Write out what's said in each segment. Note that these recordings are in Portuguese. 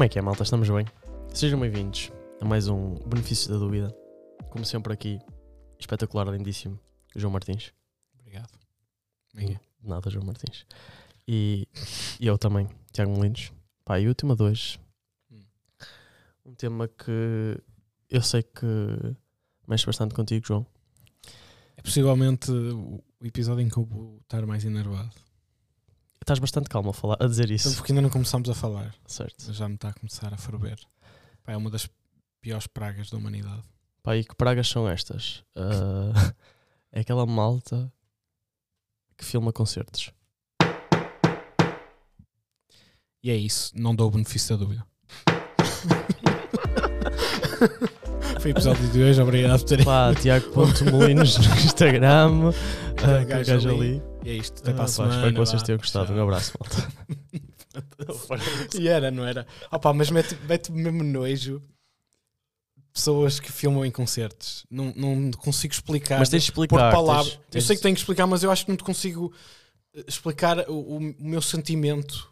Como é que é, malta? Estamos bem? Sejam bem-vindos a mais um Benefício da Dúvida. Como sempre aqui, espetacular, lindíssimo, João Martins. Obrigado. Nada, João Martins. E, e eu também, Tiago Molinos. Pá, e o tema 2. Hum. Um tema que eu sei que mexe bastante contigo, João. É possivelmente o episódio em que eu vou estar mais enervado. Estás bastante calmo a, falar, a dizer isso. Porque ainda não começamos a falar. Certo. Já me está a começar a ferver. Pá, é uma das piores pragas da humanidade. Pá, e que pragas são estas? Ah, é aquela malta que filma concertos. E é isso. Não dou o benefício da dúvida. Foi o episódio de hoje. Obrigado por terem. Pá, Tiago.molinos no Instagram. Ah, gajo gajo ali. E é isto. Até Ah, para a semana. espero que vocês tenham gostado. Um abraço, malta. E era, não era? Opa, mas mete, mete mesmo nojo pessoas que filmam em concertos. Não, não consigo explicar Mas tens de por explicar. palavras. tens- Eu tens- sei que tenho que explicar, mas eu acho que não te consigo explicar o- o meu sentimento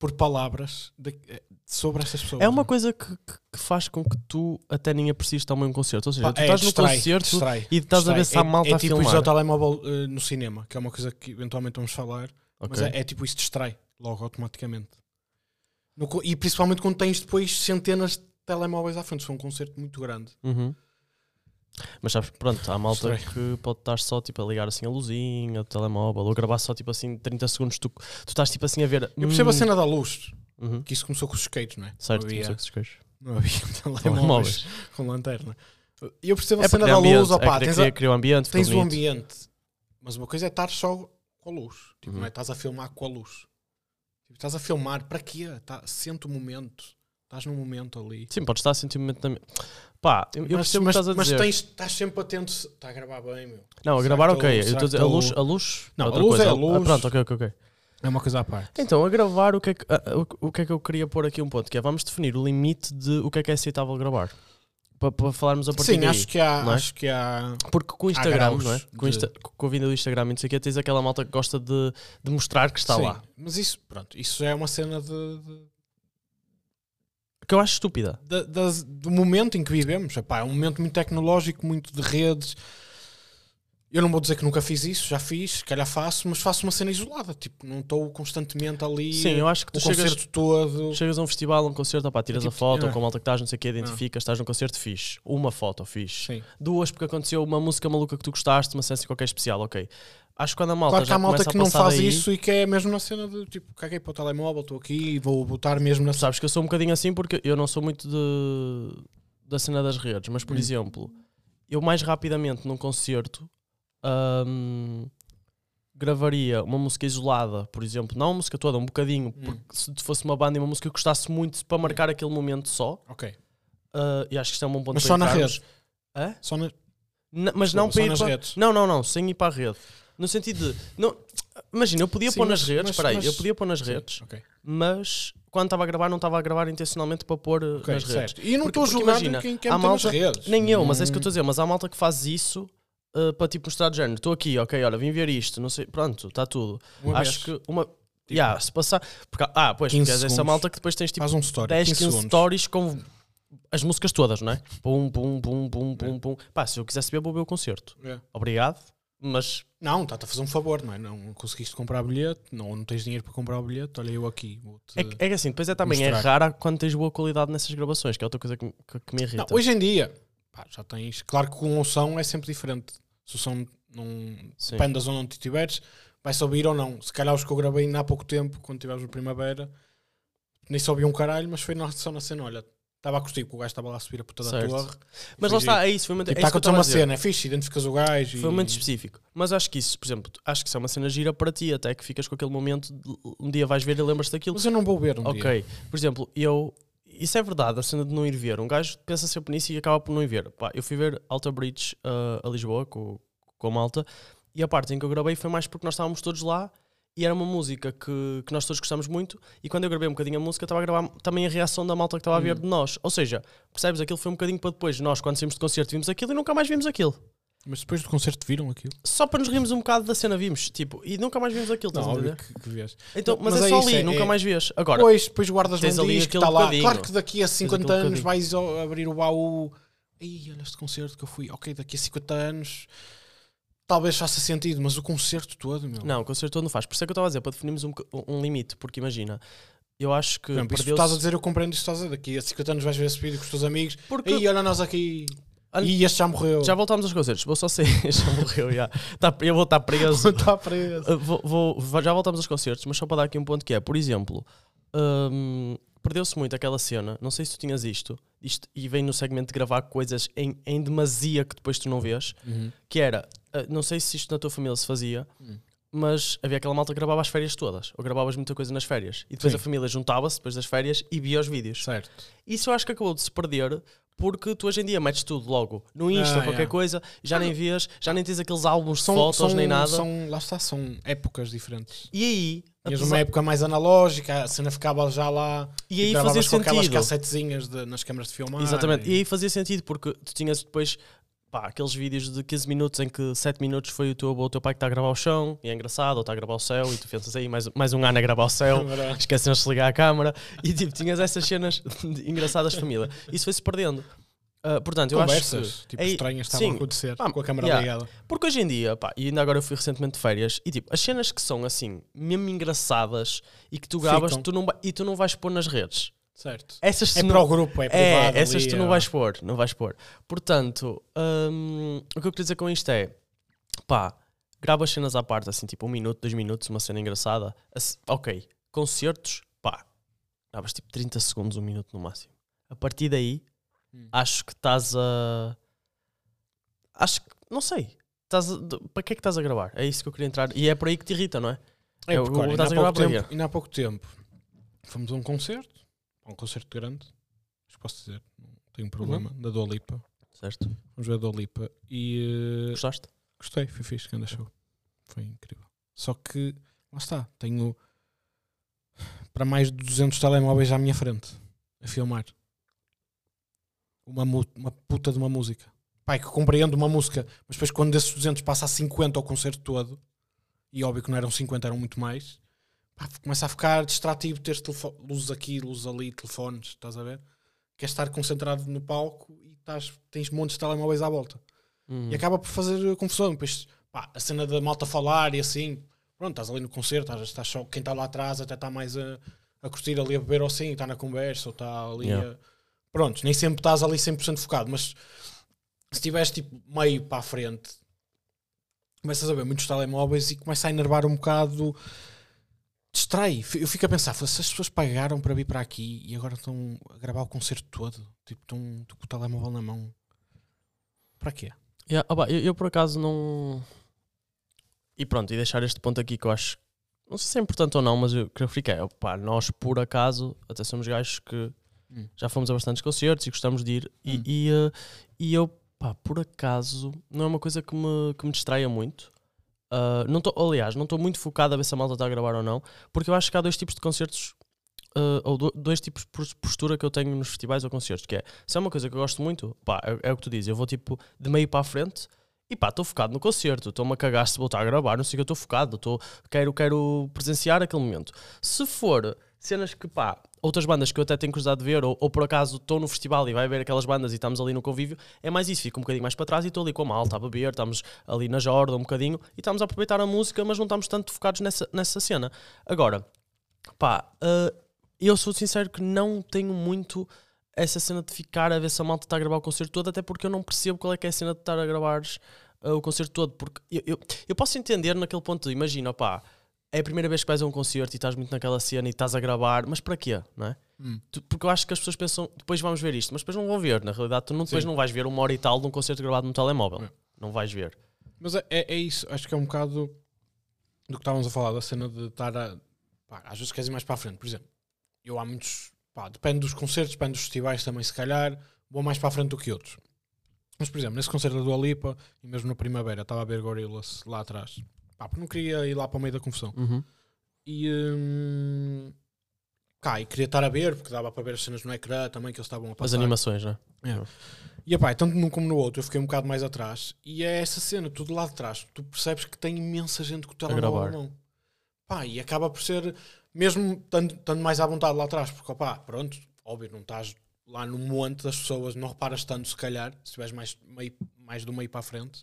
por palavras de- eh, sobre essas pessoas. É uma coisa que, que- que faz com que tu até nem aprecies também um concerto. Ou seja, tu é, estás no distrai, concerto distrai, e estás a ver se há distrai. malta é, é a tipo filmar. isso ao telemóvel eh, no cinema, que é uma coisa que eventualmente vamos falar. Mas Ok. é, é tipo isso distrai logo automaticamente. No e principalmente quando tens depois centenas de telemóveis à frente, se for um concerto muito grande. Uhum. Mas sabes, pronto, há malta Estranho. que pode estar só tipo a ligar assim a luzinha do telemóvel ou gravar só tipo assim 30 segundos. Tu, tu estás tipo assim a ver. Eu percebo hum, a cena da luz, uhum. que isso começou com os skates, não é? Certo, não havia, o que se queixa. não havia telemóveis com lanterna. E eu percebo a É cena da criar luz, ambiente, opá, é tens, a- criar um ambiente, tens o ambiente, mas uma coisa é estar só com a luz. Tipo, Uhum. não é? Estás a filmar com a luz. Tipo, estás a filmar, para quê? Tá, sente o momento. Estás num momento ali. Sim, podes estar a sentir momento Pá, eu, eu mas percebo o que mas, estás a mas dizer. tens, estás sempre atento. Está a gravar bem, meu. Não, a gravar que ok. Eu estou a dizer, que a luz, a luz Não, é a luz coisa. é a Ah, luz. pronto, ok, ok, ok. É uma coisa à parte. Então, a gravar, o que, é que, ah, o, o que é que eu queria pôr aqui um ponto? Que é, vamos definir o limite de o que é que é aceitável gravar. Para, para falarmos a partir Sim, daí. acho que há. é? Acho que há. Porque com o Instagram, não é? Com, de- Insta- com a vinda do Instagram e não sei o quê, tens aquela malta que gosta de, de mostrar que está Sim, lá. Mas isso, pronto, isso é uma cena de, de- Que eu acho estúpida. da- do momento em que vivemos. Epá, é um momento muito tecnológico, muito de redes. Eu não vou dizer que nunca fiz isso, já fiz, se calhar faço, mas faço uma cena isolada. Tipo, não estou constantemente ali. Sim, eu acho que tu chegas, concerto todo. chegas a um festival, a um concerto, opá, tiras É a tipo, foto é. com a malta que estás, não sei o quê, identificas, estás num concerto, fixe. Uma foto, fixe. Sim. Duas, porque aconteceu uma música maluca que tu gostaste, uma cena qualquer especial, ok. Acho que quando a malta Claro que há malta que a não faz daí, isso e que é mesmo na cena de tipo, caguei para o telemóvel, estou aqui, vou botar mesmo na Sabes que eu sou um bocadinho assim porque eu não sou muito de, da cena das redes, mas por Hum. exemplo, eu mais rapidamente num concerto hum, gravaria uma música isolada, por exemplo, não uma música toda, um bocadinho, Hum. porque se fosse uma banda e uma música que eu gostasse muito para marcar aquele momento só, Ok. uh, e acho que isto é um bom ponto Mas para só na rede. Hã? Só na, N- mas não só para ir nas para... redes. Não, não, não, sem ir para a rede. No sentido de. Não, imagina, eu podia Sim, pôr nas redes, espera aí, mas- eu podia pôr nas Sim, redes, ok. mas quando estava a gravar, não estava a gravar intencionalmente para pôr uh, Ok, nas redes. certo. E eu não estou a julgar imagina, quem quer meter nas malta- redes. Nem eu, mas é isso que eu Hum, estou a dizer. Mas há malta que faz isso uh, para tipo mostrar de género. Estou aqui, ok, olha, vim ver isto, não sei, pronto, está tudo. uma Acho vez. que uma. Yeah, se passar. Porque, ah, pois, 15 porque és essa malta que depois tens tipo Faz um story. 10, 15 15 segundos. stories com as músicas todas, não é? Pum, pum, pum, pum, pum, pum. Pá, se eu quisesse ver, vou ver o concerto. É. Obrigado, mas Não, está-te a fazer um favor, não é? Não conseguiste comprar bilhete, não, não tens dinheiro para comprar o bilhete, olha eu aqui. É, que- é que assim, depois é também é rara quando tens boa qualidade nessas gravações, que é outra coisa que, me- que- que me irrita. Não, hoje em dia, pá, já tens. Claro que com o som é sempre diferente. Se o som não. Sim. Depende da zona onde estiveres, vai só ouvir ou não. Se calhar os que eu gravei há pouco tempo, quando estiveres no primavera, nem só ouvi um caralho, mas foi na- só na cena. Olha, estava a curtir que o gajo estava lá a subir a puta da Certo. torre. Mas lá está, é isso. Foi, uma, Tipo, é está a isso estava a uma cena, é fixe, identificas o gajo. Foi um e- momento específico. Mas acho que isso, por exemplo, acho que isso é uma cena gira para ti, até que ficas com aquele momento, de, um dia vais ver e lembras-te daquilo. Mas eu não vou ver um dia. ok, por exemplo, eu. Isso é verdade, a cena de não ir ver. Um gajo pensa sempre nisso e acaba por não ir ver. Pá, eu fui ver Alta Bridge uh, a Lisboa com, com a malta e a parte em que eu gravei foi mais porque nós estávamos todos lá e era uma música que, que nós todos gostamos muito. E quando eu gravei um bocadinho a música, estava a gravar também a reação da malta que estava a ver Hum. de nós. Ou seja, percebes? Aquilo foi um bocadinho para depois. Nós, quando saímos de concerto, vimos aquilo e nunca mais vimos aquilo. Mas depois do concerto viram aquilo? Só para nos rirmos um bocado da cena vimos, tipo, e nunca mais vimos aquilo, estás a entender? que, que vês. Então, mas, Mas é é só isso, ali, é- nunca é- mais vês. Agora, Depois, depois guardas um ali que está lá. bocadinho. Claro que daqui a 50 aquele anos bocadinho. vais abrir o baú. Ei, olha este concerto que eu fui. Ok, daqui a 50 anos talvez faça sentido, mas o concerto todo, meu. não, o concerto todo não faz. Por isso é que eu estava a dizer, para definirmos um, um limite, porque imagina, eu acho que Por exemplo, isso tu estás a dizer, eu compreendo isso que estás a dizer. Daqui a 50 anos vais ver esse vídeo com os teus amigos. Porque Ei, olha nós aqui. Olha- E este já morreu. já voltámos aos concertos, vou só sair, já morreu, já. Tá- eu vou estar preso. Está preso. Vou- vou- já voltamos aos concertos, mas só para dar aqui um ponto que é, por exemplo, hum, perdeu-se muito aquela cena, não sei se tu tinhas isto, isto e vem no segmento de gravar coisas em, em demasia que depois tu não vês, Uhum. que era, uh, não sei se isto na tua família se fazia, Hum. mas havia aquela malta que gravava as férias todas, ou gravavas muita coisa nas férias, e depois Sim. a família juntava-se depois das férias e via os vídeos. Certo. Isso eu acho que acabou de se perder porque tu hoje em dia metes tudo logo no Insta Ah, qualquer yeah. coisa, já nem vês, já nem tens aqueles álbuns São, de fotos são, nem nada. São, lá está, são épocas diferentes. E aí, Tinhas apesar- uma época mais analógica, a cena ficava já lá. E aí gravavas fazia com aquelas sentido. cassetezinhas de- nas câmaras de filmar. Exatamente. E E... aí fazia sentido porque tu tinhas depois pá, aqueles vídeos de 15 minutos em que 7 minutos foi o teu, o teu pai que está a gravar o chão e é engraçado, ou está a gravar o céu e tu pensas aí mais, mais um ano a gravar o céu. Esquecem-se de ligar a câmara e tipo, tinhas essas cenas de- engraçadas de família. Isso foi-se perdendo. Ah, portanto, eu acho Conversas, que. tipo, é- estranhas estavam sim. a acontecer Pá, com a câmara yeah. ligada. Porque hoje em dia, pá, e ainda agora eu fui recentemente de férias, e tipo, as cenas que são assim, mesmo engraçadas e que tu gravas tu não, e tu não vais pôr nas redes. Certo. Essas É tu para não- o grupo, é É, privado. essas ali, tu não é- vais pôr, não vais pôr. Portanto, hum, o que eu queria dizer com isto é, pá, grava as cenas à parte, assim, tipo um minuto, dois minutos, uma cena engraçada. Assim, ok, concertos, pá, gravas tipo 30 segundos, um minuto no máximo. A partir daí, Hum. acho que estás a... Acho que, não sei, estás a- para que é que estás a gravar? É isso que eu queria entrar. E é por aí que te irrita, não é? É, Eu- porque, olha, estás a gravar tempo, quê? ainda há pouco tempo fomos a um concerto, um concerto grande, acho que posso dizer, não tenho Uhum. problema, da Dua Lipa. Certo? Vamos ver a Dua Lipa e eh, Gostaste? gostei, foi fixe, grande show. Foi incrível. Só que, lá está, tenho para mais de 200 telemóveis à minha frente a filmar. Uma, uma puta de uma música. Pai, que compreendo uma música, mas depois quando desses 200 passa a 50 ao concerto todo, e óbvio que não eram 50, eram muito mais, pá, começa a ficar distrativo ter luzes aqui, luzes ali, telefones, estás a ver? Queres estar concentrado no palco e estás, tens montes de telemóveis à volta. Hum. E acaba por fazer confusão. Depois, pá, a cena da malta falar e assim, pronto, estás ali no concerto, estás, estás só, quem está lá atrás até está mais a, a curtir ali a beber ou assim, está na conversa ou está ali Yeah. a... Pronto, nem sempre estás ali 100% focado, mas se estiveres tipo meio para a frente, começas a ver muitos telemóveis e começa a enervar um bocado. Distrai. Eu fico a pensar, "Foda-se, se as pessoas pagaram para vir para aqui e agora estão a gravar o concerto todo, tipo, estão, com o telemóvel na mão. Para quê? Yeah, opa, eu, eu por acaso não. E pronto, e deixar este ponto aqui que eu acho. Não sei se é importante ou não, mas eu que eu fiquei. Opa, nós por acaso até somos gajos que Hum. já fomos a bastantes concertos e gostamos de ir. E, Hum. e, eh, e eu, pá, por acaso, não é uma coisa que me, que me distraia muito. Ah, não tô, aliás, não estou muito focado a ver se a malta está a gravar ou não, porque eu acho que há dois tipos de concertos. ah, ou do- dois tipos de postura que eu tenho nos festivais ou concertos, que é se é uma coisa que eu gosto muito, pá, é, é o que tu dizes, eu vou tipo de meio para a frente e pá, estou focado no concerto, estou-me a cagar se vou estar a gravar, não sei o que eu estou focado, tô, quero, quero presenciar aquele momento. Se for cenas que pá, outras bandas que eu até tenho curiosidade de ver, ou, ou por acaso estou no festival e vai ver aquelas bandas e estamos ali no convívio, é mais isso, fico um bocadinho mais para trás e estou ali com a malta a beber, estamos ali na jorda um bocadinho e estamos a aproveitar a música, mas não estamos tanto focados nessa, nessa cena. Agora, pá, ah, eu sou sincero que não tenho muito essa cena de ficar a ver se a malta está a gravar o concerto todo, até porque eu não percebo qual é que é a cena de estar a gravar uh, o concerto todo. Porque eu, eu, eu posso entender naquele ponto imagina, pá, é a primeira vez que vais a um concerto e estás muito naquela cena e estás a gravar, mas para quê? Não é? Hum. Tu- Porque eu acho que as pessoas pensam, depois vamos ver isto, mas depois não vão ver. Na realidade, tu não, depois Sim. não vais ver uma hora e tal de um concerto gravado no telemóvel. É. Não vais ver. Mas é, é é isso, acho que é um bocado do que estávamos a falar, da cena de estar a. Pá, às vezes queres ir mais para a frente, por exemplo. Eu há muitos. Pá, depende dos concertos, depende dos festivais também, se calhar, vou mais para a frente do que outros. Mas, por exemplo, nesse concerto da Dua Lipa, e mesmo na primavera, estava a ver Gorillaz lá atrás. Pá, porque não queria ir lá para o meio da confusão. Uhum. E. hum, cá, e queria estar a ver, porque dava para ver as cenas no ecrã também que eles estavam a As passar. animações, né? É. E epá, tanto num como no outro, eu fiquei um bocado mais atrás. E é essa cena, tudo lá de trás. Tu percebes que tem imensa gente com o telemóvel na mão. Pá, e acaba por ser, mesmo estando, estando mais à vontade lá atrás, porque opá, pronto, óbvio, não estás lá no monte das pessoas, não reparas tanto, se calhar, se estiveres mais, meio, mais do meio para a frente,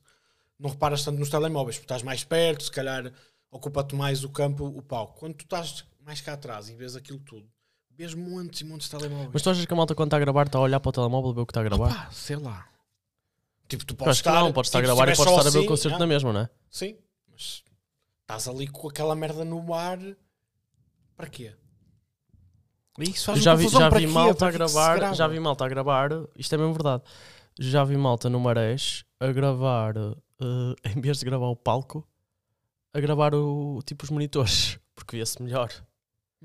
não reparas tanto nos telemóveis, porque estás mais perto, se calhar ocupa-te mais o campo, o palco. Quando tu estás mais cá atrás e vês aquilo tudo, vês montes e montes de telemóveis. Mas tu achas que a malta quando está a gravar está a olhar para o telemóvel ver o que está a gravar? Opá, sei lá. Tipo, tu podes estar, não, podes estar a tipo, se gravar e podes estar a ver o sozinho, concerto ah, na mesma, não é? Sim, mas estás ali com aquela merda no ar para quê? Isso faz já vi, já vi malta a se gravar, grava? já vi malta a gravar, isto é mesmo verdade. Já vi malta no Marés a gravar, eh, em vez de gravar o palco, a gravar o, tipo os monitores, porque via-se melhor.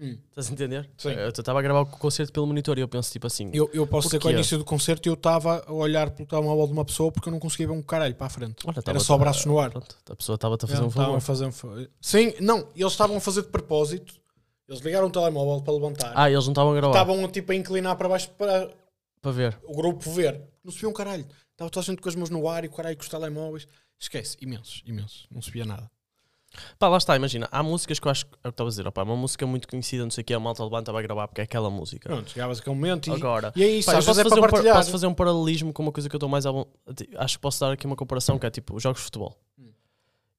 Hum. Estás a entender? Sim. Eu estava a gravar o concerto pelo monitor e eu penso tipo assim, Eu, eu posso dizer que ao início do concerto eu estava a olhar pelo telemóvel de uma pessoa porque eu não conseguia ver um caralho para a frente. olha, Era só braços no ar. pronto, a pessoa estava-te a fazer um favor. fazer um Sim, não, eles estavam a fazer de propósito. Eles ligaram o telemóvel para levantar. Ah, eles não estavam a gravar estavam tipo a inclinar para baixo para para ver. o grupo ver. Não se via um caralho. Estava toda a gente com as mãos no ar e o caralho com os telemóveis. Esquece, imensos, imensos. Não se via nada. Pá, lá está, imagina, há músicas que eu acho que é que estava a dizer, opá, uma música muito conhecida, não sei o que, a malta levanta vai gravar porque é aquela música. Pronto, chegavas aquele momento e, Agora, e é isso, Pá, eu posso, é fazer para um posso fazer um paralelismo com uma coisa que eu estou mais a. Acho que posso dar aqui uma comparação que é tipo os jogos de futebol. Hum.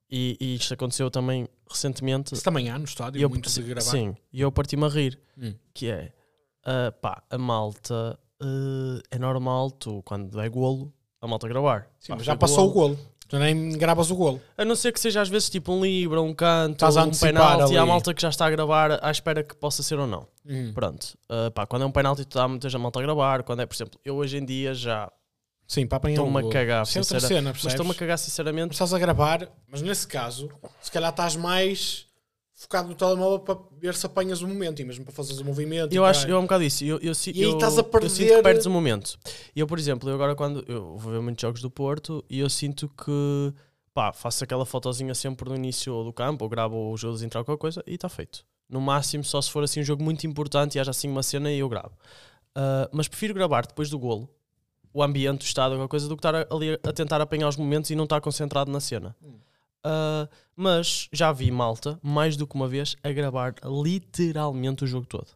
E, e isto aconteceu também recentemente. Isso também há no estádio, E eu, muito de sim, gravar. sim, e eu parti-me a rir. Hum. Que é ah, pá, a malta ah, é normal, tu quando é golo, a malta gravar. Sim, Pá, mas já passou o golo. Tu nem gravas o golo. A não ser que seja às vezes tipo um livro, um canto, Estás a um antecipar penalti, e há ali. malta que já está a gravar à espera que possa ser ou não. Pronto. Ah, pá, quando é um penalti, tu dá muita malta a gravar. Quando é, por exemplo, eu hoje em dia já Sim, para apanhar estou-me a golo. cagar, Isso é outra sincera- cena, mas percebes? estou-me a cagar sinceramente. estás a gravar, mas nesse caso, se calhar estás mais focado no telemóvel para ver se apanhas o momento e mesmo para fazeres o movimento. Eu acho, eu é um bocado isso. Eu, eu, si- E aí eu, estás a eu sinto perder- que perdes o momento. Eu, por exemplo, eu agora quando eu vou ver muitos jogos do Porto e eu sinto que pá, faço aquela fotozinha sempre no início do campo, ou gravo o jogo de entrar qualquer coisa e está feito. No máximo, só se for assim um jogo muito importante e haja assim uma cena e eu gravo. Ah, mas prefiro gravar depois do golo o ambiente, o estado, qualquer coisa, do que estar ali a tentar apanhar os momentos e não estar concentrado na cena. Hum. Ah, mas já vi malta, mais do que uma vez, a gravar literalmente o jogo todo.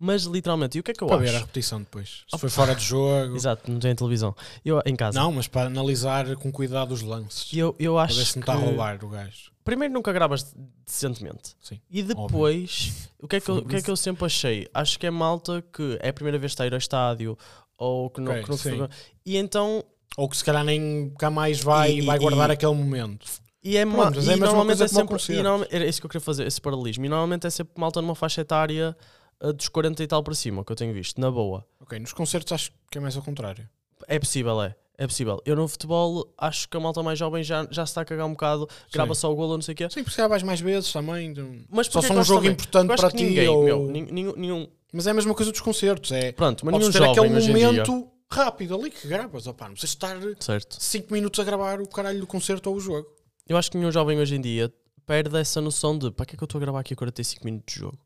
Mas literalmente, e o que é que eu para acho? ver a repetição depois. Se foi fora de jogo. Exato, não tem televisão. Eu, em casa. Não, mas para analisar com cuidado os lances. Eu, eu Para acho ver se não está a que- roubar o gajo. Primeiro nunca gravas decentemente. Sim, E depois, o que, é que eu, o que é que eu sempre achei? Acho que é malta que é a primeira vez que está a ir ao estádio ou que não, Ok, que não. E então. Ou que se calhar nem cá mais vai e, vai e- guardar e- aquele momento. E é, Pronto, ma- mas e é normalmente é sempre. E era isso que eu queria fazer, esse paralelismo. E normalmente é sempre malta numa faixa etária uh, dos 40 e tal para cima, que eu tenho visto, na boa. Ok, nos concertos acho que é mais ao contrário. É possível, é. É possível. Eu no futebol acho que a malta mais jovem já, já se está a cagar um bocado, grava só o golo, não sei o quê. Sim, porque se calhar vais mais vezes também. então- Mas Só porquê só que um eu jogo também? importante Eu acho para que ti. ninguém, ou- meu, nin- nenhum, nenhum- Mas é a mesma coisa dos concertos. É Pronto, mas podes nenhum ter jovem aquele hoje em dia. momento rápido ali que gravas. Opá, não precisas estar Certo. 5 minutos a gravar o caralho do concerto ou o jogo. Eu acho que nenhum jovem hoje em dia perde essa noção de para que é que eu estou a gravar aqui 45 minutos de jogo?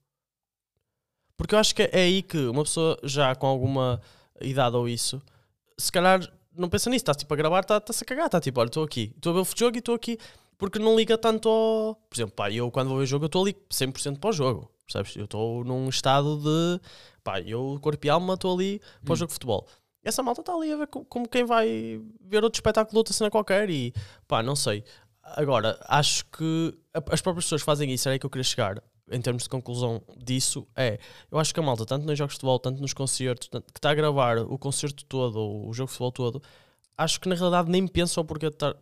Porque eu acho que é aí que uma pessoa já com alguma idade ou isso, se calhar não pensa nisso, está tipo a gravar, está- está-se a cagar, está tipo, olha, estou aqui, estou a ver o jogo e estou aqui, porque não liga tanto ao. Por exemplo, pá, eu quando vou ver o jogo, eu estou ali 100% para o jogo, percebes? Eu estou num estado de. pá, eu, corpo e alma, estou ali para o Hum. jogo de futebol. Essa malta está ali a ver co- como quem vai ver outro espetáculo de outra cena qualquer e pá, não sei. Agora, acho que as próprias pessoas fazem isso, era aí que eu queria chegar, em termos de conclusão disso, é, eu acho que a malta, tanto nos jogos de futebol, tanto nos concertos, tanto- que está a gravar o concerto todo, ou o jogo de futebol todo, acho que na realidade nem pensam porque está,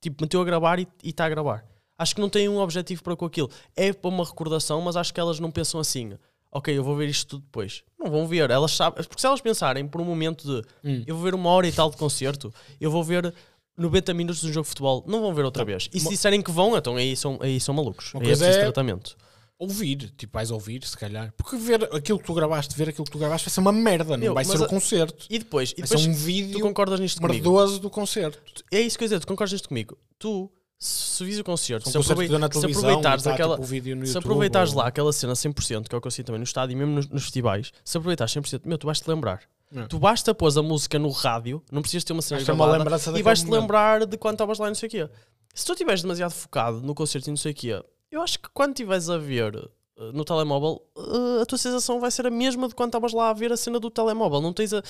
tipo, meteu a gravar e e está a gravar. Acho que não tem um objetivo para com aquilo. É para uma recordação, mas acho que elas não pensam assim. Ok, eu vou ver isto tudo depois. Não vão ver. Elas sabem. Porque se elas pensarem por um momento de Hum. eu vou ver uma hora e tal de concerto, eu vou ver 90 minutos de um jogo de futebol, não vão ver outra Não. vez. E se disserem que vão, então aí são, aí são malucos. Uma Aí é preciso é- tratamento. Ouvir, tipo, vais ouvir, se calhar. Porque ver aquilo que tu gravaste, ver aquilo que tu gravaste vai ser uma merda, não Meu, vai ser o concerto. E depois, e Vai depois ser um tu vídeo concordas nisto comigo? merdoso do concerto. É isso que eu ia dizer, tu concordas nisto comigo? Tu, se, vis o concerto, São se, na se aproveitares tá, aquela. tipo, se aproveitares ou- lá aquela cena 100%, que é o que eu sinto também no estádio e mesmo nos, nos festivais, se aproveitares 100%, meu, tu vais-te lembrar. É. Tu basta pôs a música no rádio, não precisas ter uma cena uma gravada, lembrança e vais-te lembrar de quando estavas lá e não sei o quê. Se tu estiveres demasiado focado no concerto e não sei o quê, eu acho que quando estiveres a ver eh, no telemóvel, eh, a tua sensação vai ser a mesma de quando estavas lá a ver a cena do telemóvel. Não tens a,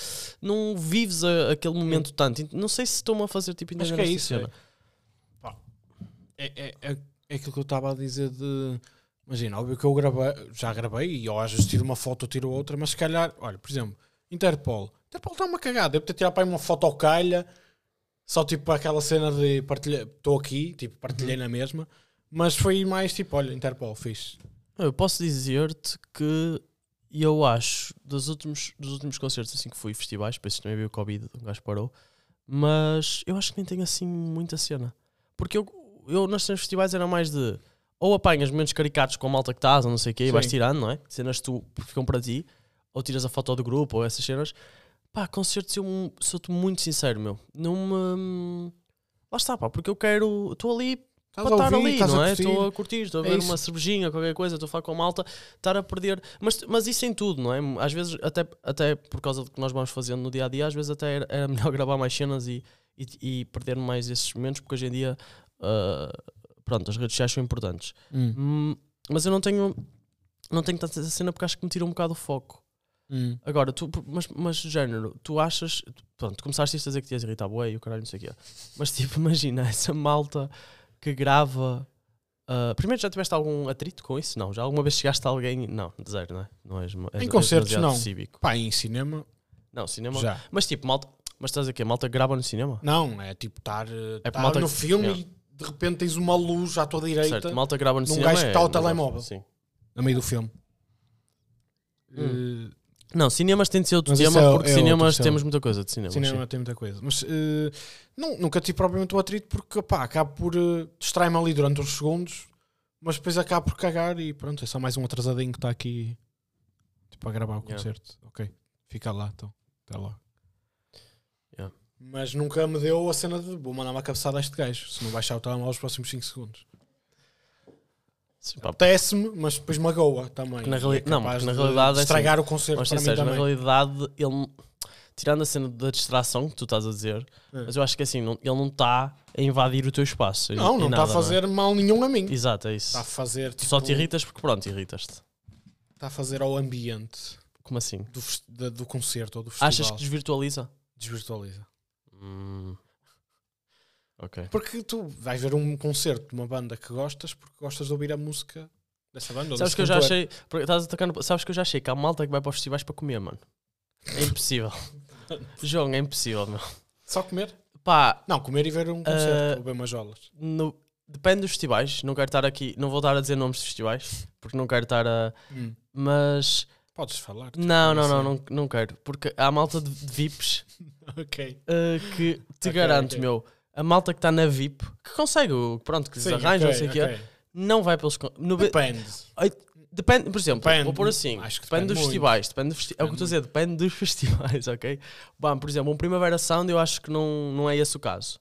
não vives a- aquele momento tanto. Não sei se estou-me a fazer tipo Acho que é isso. cena. É, é, é, é, é aquilo que eu estava a dizer de. Imagina, óbvio que eu gravei, já gravei e eu às vezes tiro uma foto, tiro outra, mas se calhar, olha, por exemplo, Interpol. Interpol está uma cagada. Devo ter tirado para aí uma foto ao calha, só tipo aquela cena de partilhar, estou aqui, tipo, partilhei na mesma, mas foi mais tipo, olha, Interpol, fiz. Eu posso dizer-te que eu acho dos últimos, dos últimos concertos assim que fui, festivais, depois também veio o Covid, o gajo parou, mas eu acho que nem tenho assim muita cena. Porque eu, eu nas cenas festivais era mais de ou apanhas momentos caricatos com a malta que estás, ou não sei o quê, e vais Sim. tirando, não é? Cenas que tu ficam para ti, ou tiras a foto do grupo, ou essas cenas. Pá, concertos eu sou-te muito sincero, meu. Não me. Lá está, pá, porque eu quero. Estou ali Estás para a estar ali, não é? Estou a curtir, estou a É ver isso. uma cervejinha, qualquer coisa, estou a falar com a malta, estar a perder. Mas, mas isso em tudo, não é? Às vezes, até, até por causa do que nós vamos fazendo no dia a dia, às vezes até era, era melhor gravar mais cenas e, e, e perder mais esses momentos, porque hoje em dia, ah, pronto, as redes sociais são importantes. Hum, Hum, mas eu não tenho, não tenho tanta cena porque acho que me tira um bocado o foco. Hum. Agora, tu, mas, mas género, tu achas. Pronto, começaste isto a dizer que te ias irritar, bué, e o caralho, não sei o quê. Mas tipo, imagina essa malta que grava. ah, primeiro, já tiveste algum atrito com isso? Não. Já alguma vez chegaste a alguém. Não, de zero, não é? Não és, és, és concertos, não. Cívico. Pá, em cinema, Não, cinema. já. Mas tipo, malta. Mas estás aqui, a malta grava no cinema? Não, é tipo estar É estar malta no que- filme e de repente tens uma luz à tua direita Certo, malta grava no num cinema. gajo que é- está ao mas é- telemóvel. Sim. no meio do filme. Hum. Eh, Não, cinemas tem de ser outro Mas tema, é- porque é cinemas temos muita coisa de cinema. cinema sim. tem muita coisa. Mas eh, não, nunca tive propriamente o atrito porque pá, acabo por uh, distrair-me ali durante uns segundos, mas depois acabo por cagar e pronto, é só mais um atrasadinho que está aqui tipo, a gravar o Yeah. concerto. Ok, fica lá então. Até lá. Yeah. Mas nunca me deu a cena de vou mandar uma cabeçada a este gajo se não baixar o telemóvel os próximos 5 segundos. Apetece-me, mas depois magoa também. Porque na reali- é não, na de realidade é estragar o concerto Mas para mim na realidade, ele, tirando a cena da distração que tu estás a dizer, É. mas eu acho que assim, não- ele não está a invadir o teu espaço. Não, não está a fazer mal nenhum a mim. é? Exato, é isso. Está a fazer tipo, só te irritas porque pronto, irritas-te. Está a fazer ao ambiente Como assim? do, da- do concerto ou do festival. Achas que desvirtualiza? desvirtualiza? Hum. Ok. Porque tu vais ver um concerto de uma banda que gostas porque gostas de ouvir a música dessa banda. ou Sabes que eu já achei. estás a tocar no- sabes que eu já achei que há malta que vai para os festivais para comer, mano. É impossível. João, é impossível, meu. Só comer? Pá, Não, comer e ver um Ah, concerto ou ver majolas. no- depende dos festivais. Não quero estar aqui. Não vou estar a dizer nomes de festivais porque não quero estar a. Hum. Mas. Podes falar. Não, não, não, não, não quero. Porque há malta de, de VIPs Ok. uh, que te Ok, garanto, ok. meu, a malta que está na VIP, que consegue, pronto, que se Sim, arranja, ok, não sei o quê, não vai pelos. No, Depende. depende, por exemplo, Depende. vou pôr assim, Acho que depende, depende dos muito. festivais, depende do festi- é o que eu estou a dizer, depende dos festivais, ok? Bom, por exemplo, um Primavera Sound eu acho que não, não é esse o caso.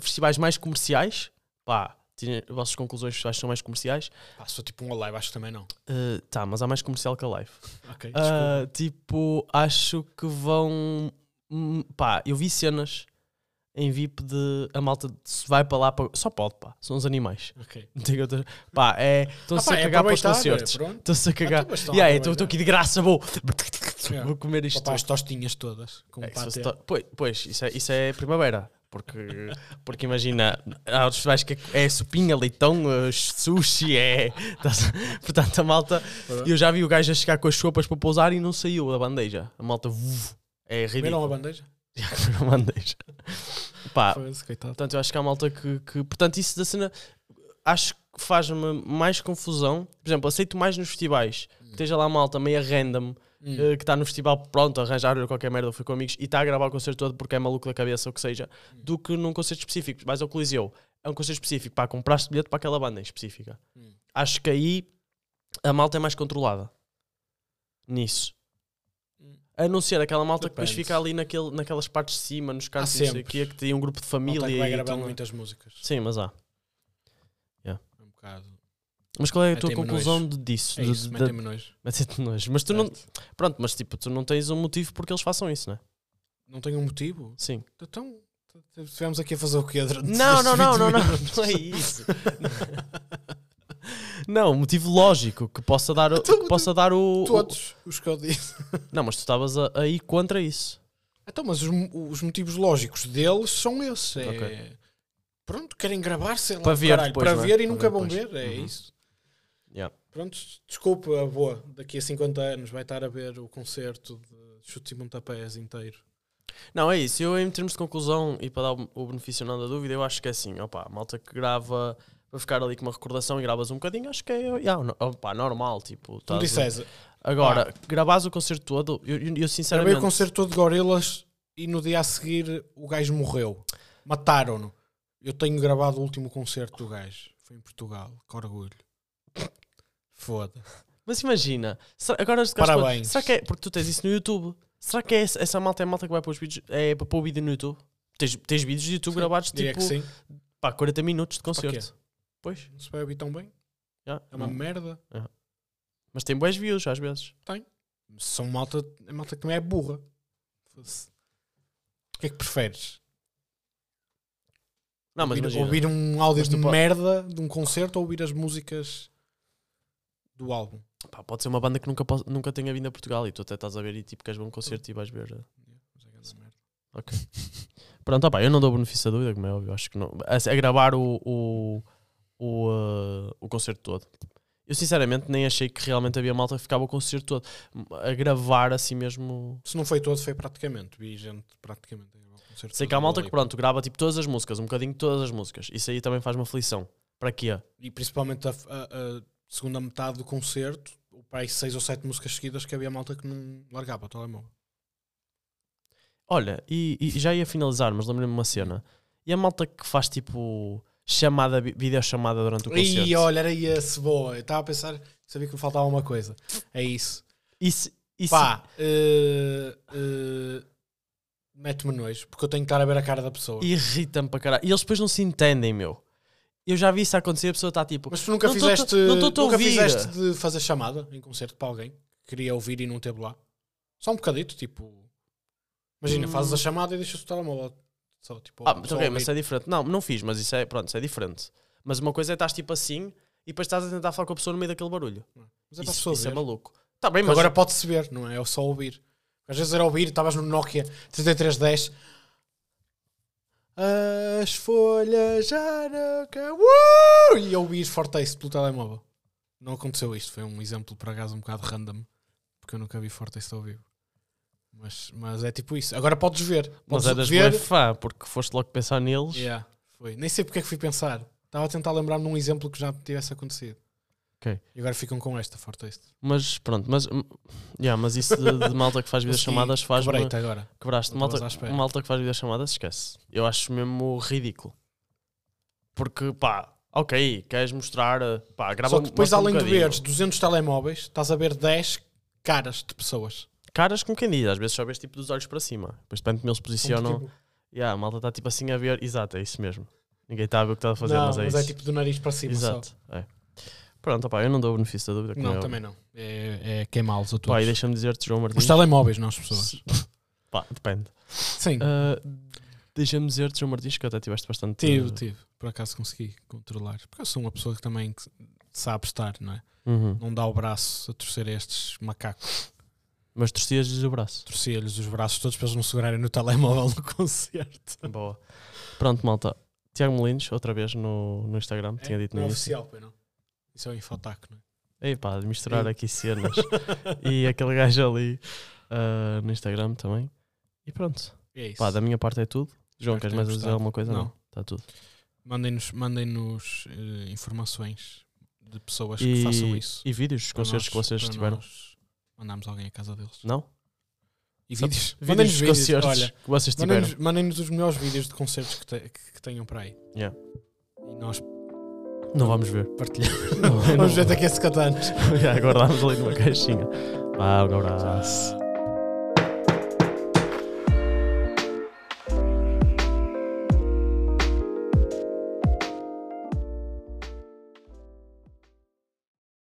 Festivais mais comerciais, pá, tinha, as vossas conclusões festivais são mais comerciais, Pá, sou tipo um live, acho que também não. uh, tá, mas há mais comercial que a live. Ok, Ah, tipo, acho que vão. hum, Pá, eu vi cenas em VIP de. A malta se vai para lá para. Só pode, pá. São os animais. Ok. Outra- Pá, é. Estão-se Ah, a é cagar para os concertos. é, pronto. Estão-se a cagar. então, mas estão a Yeah, Estou aproveitar. aqui de graça, vou. Yeah. Vou comer isto. Papá, as tostinhas todas. Com É, to- pois, pois, isso é, isso é primavera. Porque, porque imagina, há outros festivais que é supinha, leitão, eh, sushi, é. Portanto, a malta. Eu já vi o gajo a chegar com as sopas para pousar e não saiu da bandeja. A malta. é ridículo. comeram a bandeja. Pá, Foda-se, coitado. portanto, eu acho que há malta que, que. Portanto, isso da cena. Acho que faz-me mais confusão. Por exemplo, aceito mais nos festivais. Que esteja lá malta meia random. Hum. eh, que está no festival pronto, arranjar qualquer merda, foi com amigos e está a gravar o concerto todo porque é maluco da cabeça ou o que seja, do que num concerto específico. Mas ao Coliseu é um concerto específico, pá, compraste bilhete para aquela banda em específica. Hum. Acho que aí a malta é mais controlada nisso. A anunciar aquela malta que depois Depende. fica ali naquele, naquelas partes de cima, nos cantos e não sempre. quê, que tem um grupo de família. Malta que vai e gravando tão- muitas músicas. Sim, mas há. É um bocado. Mas qual é a tua Metem-me conclusão de- disso? É De- isso, de- metem-me nojo. Mete-te nojo. Mas tu não. Certo. Pronto, mas tipo, tu não tens um motivo porque eles façam isso, não é? Não tenho um motivo? Sim. Então, estivemos aqui a fazer o quê Não, não, não, 20 não, não, minutos? não é isso. Não, um motivo lógico que possa dar, o- Então, que possa dar o, o- Todos os que eu disse. Não, mas tu estavas aí contra isso. Então, mas os, os motivos lógicos deles são esses. É... Ok. Pronto, querem gravar, sei lá, Para ver caralho, depois, para é? ver e Para nunca vão ver, é Uhum. isso. Yeah. Pronto, desculpa a boa, daqui a 50 anos vai estar a ver o concerto de chutes e pontapés inteiro. Não, é isso. Eu, em termos de conclusão e para dar o- o benefício não da dúvida, eu acho que é assim. Opa, a malta que grava para ficar ali com uma recordação e gravas um bocadinho, acho que é yeah, opa, normal. Tipo, Tu disseste, Agora, gravares o concerto todo, eu, eu, eu gravei sinceramente. o concerto todo de gorilas e no dia a seguir o gajo morreu. Mataram-no. Eu tenho gravado o último concerto do gajo. Foi em Portugal. Que orgulho. Foda. Mas imagina, será- agora Parabéns. será que é porque tu tens isso no YouTube? Será que é essa, essa malta é a malta que vai pôr os vídeos? É para pôr o vídeo no YouTube? Tens, tens vídeos de YouTube gravados Diria tipo que sim. pá, 40 minutos de Para concerto. Pois, Não se vai ouvir tão bem. já. É uma merda. mas tem boas views às vezes. São malta, é malta que não é burra. O que é que preferes? Não, mas ouvir, ouvir um áudio de merda de um concerto ou ouvir as músicas do álbum? Pá, pode ser uma banda que nunca, nunca tenha vindo a Portugal e tu até estás a ver e tipo queres ver um concerto e vais ver. Mas é merda. Ok. Pronto, opá, eu não dou benefício da dúvida, como é óbvio. Acho que não. A, a gravar o, o, o, eh, o concerto todo. Eu sinceramente nem achei que realmente havia malta que ficava o concerto todo. A gravar assim mesmo. Se não foi todo, foi praticamente. Vi gente praticamente a gravar o concerto. Sei que há malta que pronto, grava tipo todas as músicas, um bocadinho de todas as músicas. Isso aí também faz uma aflição. Para quê? E principalmente a, a- a segunda metade do concerto, o pai seis ou sete músicas seguidas que havia malta que não largava o telemóvel. Olha, e, e já ia finalizar, mas lembrei-me uma cena. E a malta que faz tipo chamada, vi- videochamada durante o concerto. E olha, era esse boa. Eu estava a pensar, sabia que me faltava uma coisa. É isso. Isso, isso, Pá, eh, eh, mete-me nojo, porque eu tenho que estar a ver a cara da pessoa. irrita-me para caralho. E eles depois não se entendem, meu. Eu já vi isso acontecer, a pessoa está tipo. Mas tu nunca Não tô- fizeste, não tô-te a nunca fizeste de fazer chamada em concerto para alguém que queria ouvir e não teve lá? Só um bocadito, tipo. Imagina, Hum. fazes a chamada e deixas o telemóvel. Só, tipo, Ah, só ok, ouvir. mas isso é diferente. Não, não fiz, mas isso é, pronto, isso é diferente. Mas uma coisa é estás tipo assim e depois estás a tentar falar com a pessoa no meio daquele barulho. Mas é para a isso pessoa isso é ver. maluco. Tá bem, mas Agora pode-se ver, não é? É só ouvir. Às vezes era ouvir, estavas no Nokia 3310. As folhas já não ca- Uh! E ouvir Fortace pelo telemóvel. Não aconteceu isto, foi um exemplo por acaso um bocado random, porque eu nunca vi Fortace ao vivo. Mas, mas é tipo isso. Agora podes ver. mas Podes eras ver. fã, porque foste logo pensar neles. Yeah, foi. Nem sei porque é que fui pensar. Estava a tentar lembrar-me de um exemplo que já tivesse acontecido. Ok. E agora ficam com esta Fortace. Mas pronto, mas, hum, yeah, mas isso de, de malta que faz videochamadas faz-me. Quebrei-te agora. Quebraste. Malta, malta que faz videochamadas, esquece. Eu acho mesmo ridículo. Porque, pá, ok, queres mostrar, eh, pá, grava Só que depois, mostra um além de veres 200 telemóveis, estás a ver 10 caras de pessoas. Caras com quem diz, às vezes só vês tipo dos olhos para cima. Depois depende de como eles posicionam. Tipo, Yeah, a malta está tipo assim a ver. Exato, é isso mesmo. Ninguém está a ver o que está a fazer, não, mas é mas isso. é tipo do nariz para cima Exato. É. Pronto, opá, eu não dou o benefício da dúvida. Não, é também não. É, é queimá-los a Pá, e todos. deixa-me dizer-te, João Martins. Os telemóveis, não as pessoas. Pá, depende. Sim, Ah, deixa-me dizer-te, João Martins, que até tiveste bastante. tive, uh, tive. Por acaso consegui controlar. Porque eu sou uma pessoa que também sabe estar, não é? uhum. Não dá o braço a torcer a estes macacos. Mas torcias-lhes o braço. Torcia-lhes os braços todos para eles não segurarem no telemóvel no concerto. Boa. Pronto, malta. Tiago Molinos, outra vez no, no Instagram, tinha dito não no é início. oficial, pois não. Isso é o infotac, não é? Ei pá, de misturar aqui cenas. e aquele gajo ali ah, no Instagram também. E pronto. É isso. Pá, da minha parte é tudo. João, Espero que queres tenham mais dizer alguma coisa? Não. Não. Está tudo. Mandem-nos mandem-nos eh, informações de pessoas que E, façam isso. e vídeos dos concertos nós- que vocês tiveram? nós Mandarmos alguém à casa deles. Não? E vídeos. Mandem-nos dos vídeos. concertos Olha, que vocês tiveram. mandem-nos os melhores vídeos de concertos que, te- que- que tenham para aí. Yeah. E nós Não vamos ver. partilhamos. Não, não Vamos ver daqui a 50 anos. Já guardámos ali numa caixinha. Vá, um abraço.